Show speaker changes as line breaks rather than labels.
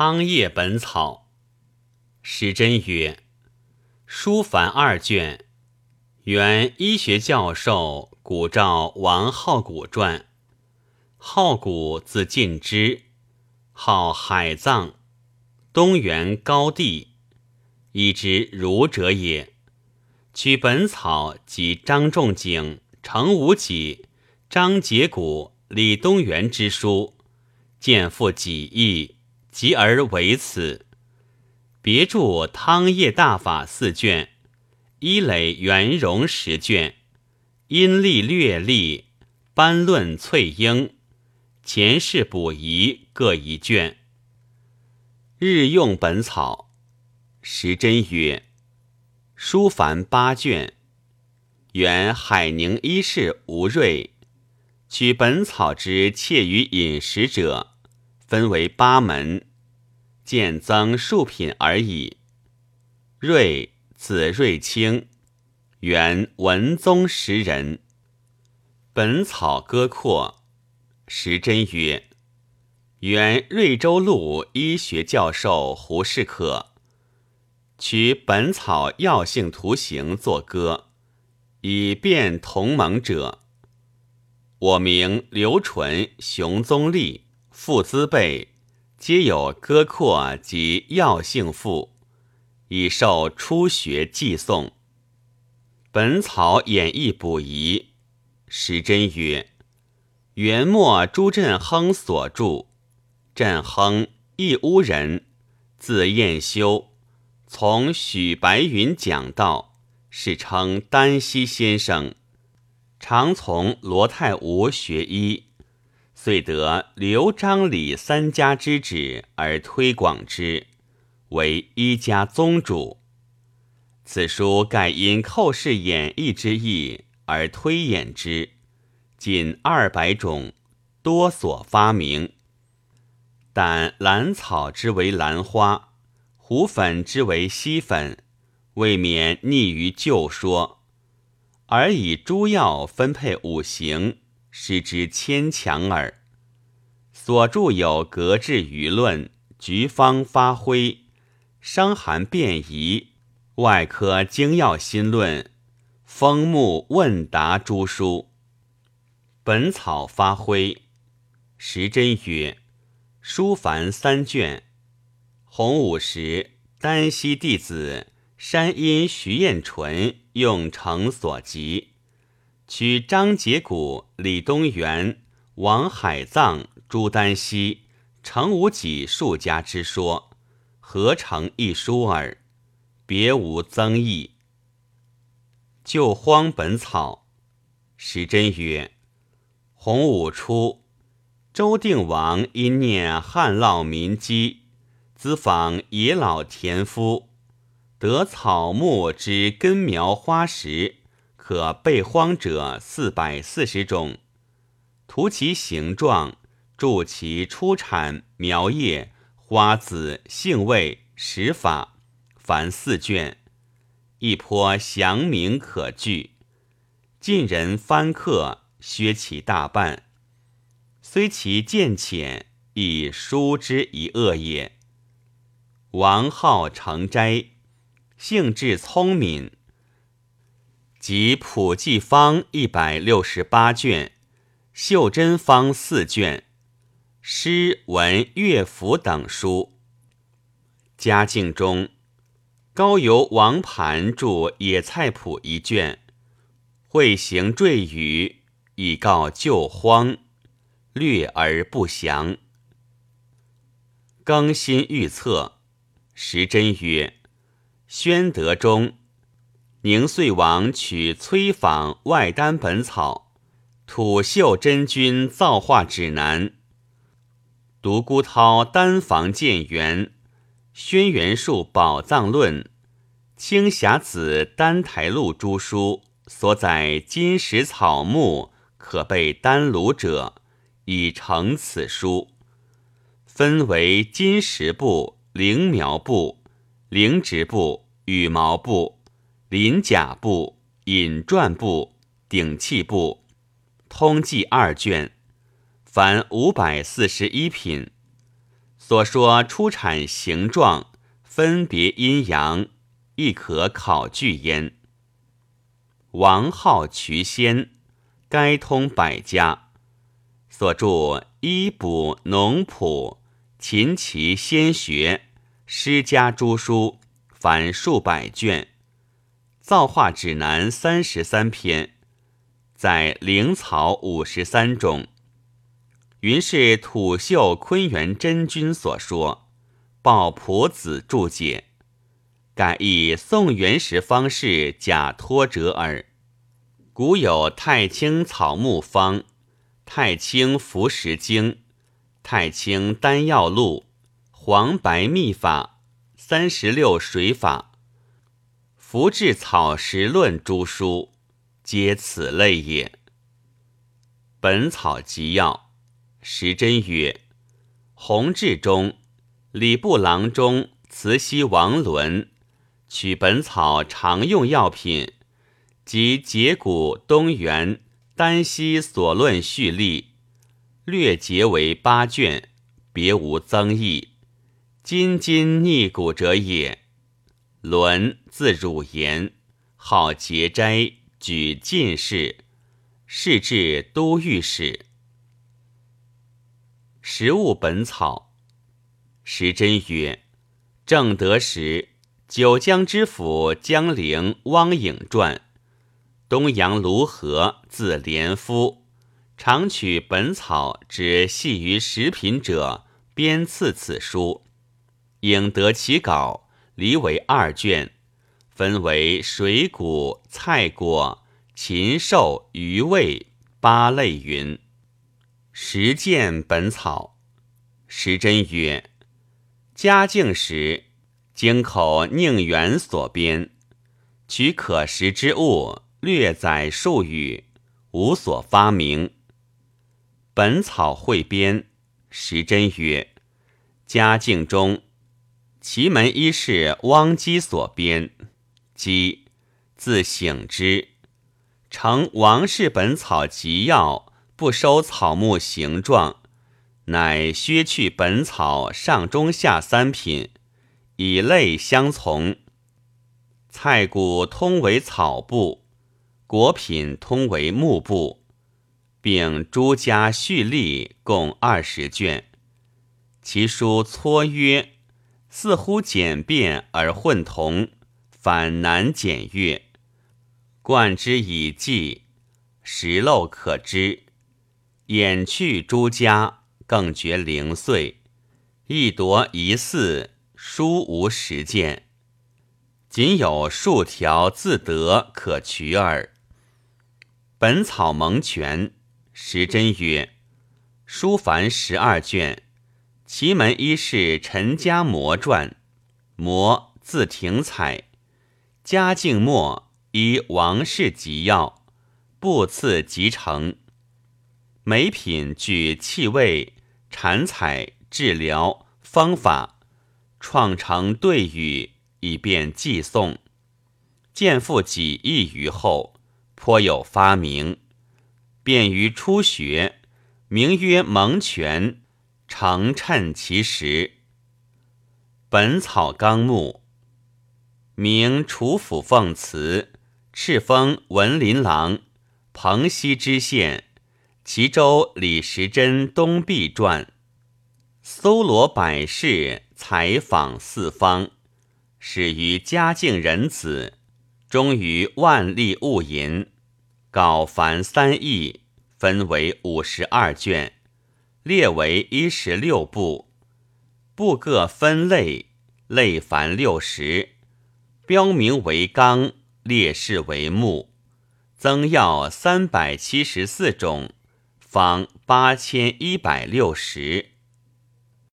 汤液本草。时珍曰：“书凡二卷，原医学教授古照王好古传。好古字晋之，号海藏，东原高地，以之儒者也。取本草及张仲景、程无己、张节谷、李东垣之书，见附己意，集而为此。别著汤液大法四卷，一垒圆融十卷，阴历略历，班论翠英。”前世补遗各一卷。日用本草，时珍曰：“书凡八卷，原海宁医士吴瑞取本草之切于饮食者，分为八门，渐增数品而已。瑞子瑞清，原文宗时人。本草歌括。”时珍曰：“原瑞州路医学教授胡适可取《本草药性图形》作歌，以便同盟者。我名刘纯、熊宗立、傅资备，皆有歌括及药性赋，以受初学寄送。《本草演义补遗》，时珍曰。”元末朱振亨所著，振亨，义乌人，字彦修，从许白云讲道，世称丹溪先生。常从罗太吾学医，遂得刘张李三家之旨而推广之，为医家宗主。此书盖因寇氏演义之意而推演之。仅二百种，多所发明。但兰草之为兰花，胡粉之为犀粉，未免逆于旧说，而以诸药分配五行，失之牵强耳。所著有《格致舆论》《局方发挥》《伤寒辨疑》《外科精要新论》《风木问答》诸书。本草发挥，时珍曰：“书凡三卷。洪武时，丹溪弟子山阴徐彦纯用成所集，取张节谷、李东垣、王海藏、朱丹溪、程无己数家之说，合成一书耳，别无增益。就荒本草，时珍曰。”洪武初，周定王因念旱涝民饥，咨访野老田夫，得草木之根苗花实，可备荒者四百四十种，图其形状，注其出产苗叶、花籽、性味、食法，凡四卷，一颇详明可据。晋人翻刻。削其大半，虽其见浅，亦书之一恶也。王浩成斋，性质聪敏，及普济方一百六十八卷，袖珍方四卷，诗文乐府等书。嘉靖中，高邮王盘著《野菜谱》一卷，会行赘语。以告旧荒，略而不详。更新预测，时珍曰：“宣德中，宁遂王取崔访外丹本草，土秀真君造化指南，独孤涛丹房建元，轩辕术宝藏论，青霞子丹台录诸书所载金石草木。”可备丹炉者，已成此书，分为金石部、灵苗部、灵植部、羽毛部、鳞甲部、引传部、顶器部，通记二卷，凡五百四十一品。所说出产形状分别阴阳，亦可考据焉。王浩渠仙，该通百家，所著医卜农谱、琴棋仙学、诗家诸书，凡数百卷。造化指南三十三篇，在灵草五十三中。云是土秀坤元真君所说，鲍朴子注解，改以宋元时方士假托折耳。古有太清草木方、太清服食经、太清丹药录、黄白秘法、三十六水法、福至草实论诸书，皆此类也。《本草集要》。时珍曰：“弘治中，礼部郎中慈禧王伦取本草常用药品及解骨东垣丹溪所论序例，略结为八卷，别无增益。今今逆古者也。伦字汝言，好节斋，举进士，仕至都御史。”食物本草，时珍曰：“正德时，九江知府江陵汪颖传，东阳卢河字连夫，常取本草之系于食品者，编赐此书。颖得其稿，离为二卷，分为水谷、菜果、禽兽、鱼味八类云。”实见本草，时珍曰：“嘉靖时，京口宁远所编，取可食之物，略载数语，无所发明。本草汇编，时珍曰：嘉靖中，奇门医事汪基所编，基字醒之，成王氏本草集要。”不收草木形状，乃削去本草上中下三品，以类相从。菜谷通为草部，果品通为木部，并诸家序例共二十卷。其书撮曰，似乎简便而混同，反难检阅。贯之以记，实漏可知。掩去诸家，更觉零碎；一夺一似，书无实践，仅有数条自得可取耳。本草蒙全，时珍曰：书凡十二卷，奇门一士陈家模传，模字廷采，嘉靖末依王氏集要，布赐集成。每品具气味、禅采、治疗方法，创成对语，以便寄诵。见复几亿余后，颇有发明，便于初学，名曰蒙泉，常趁其时。《本草纲目》，名楚府奉祠，敕封文林郎，蓬溪知县。齐州李时珍东壁传，搜罗百事，采访四方，始于嘉靖仁子，终于万历戊寅。稿凡三亿，分为五十二卷，列为一十六部，部各分类，类凡六十，标名为纲，列式为目，增药三百七十四种。方八千一百六十。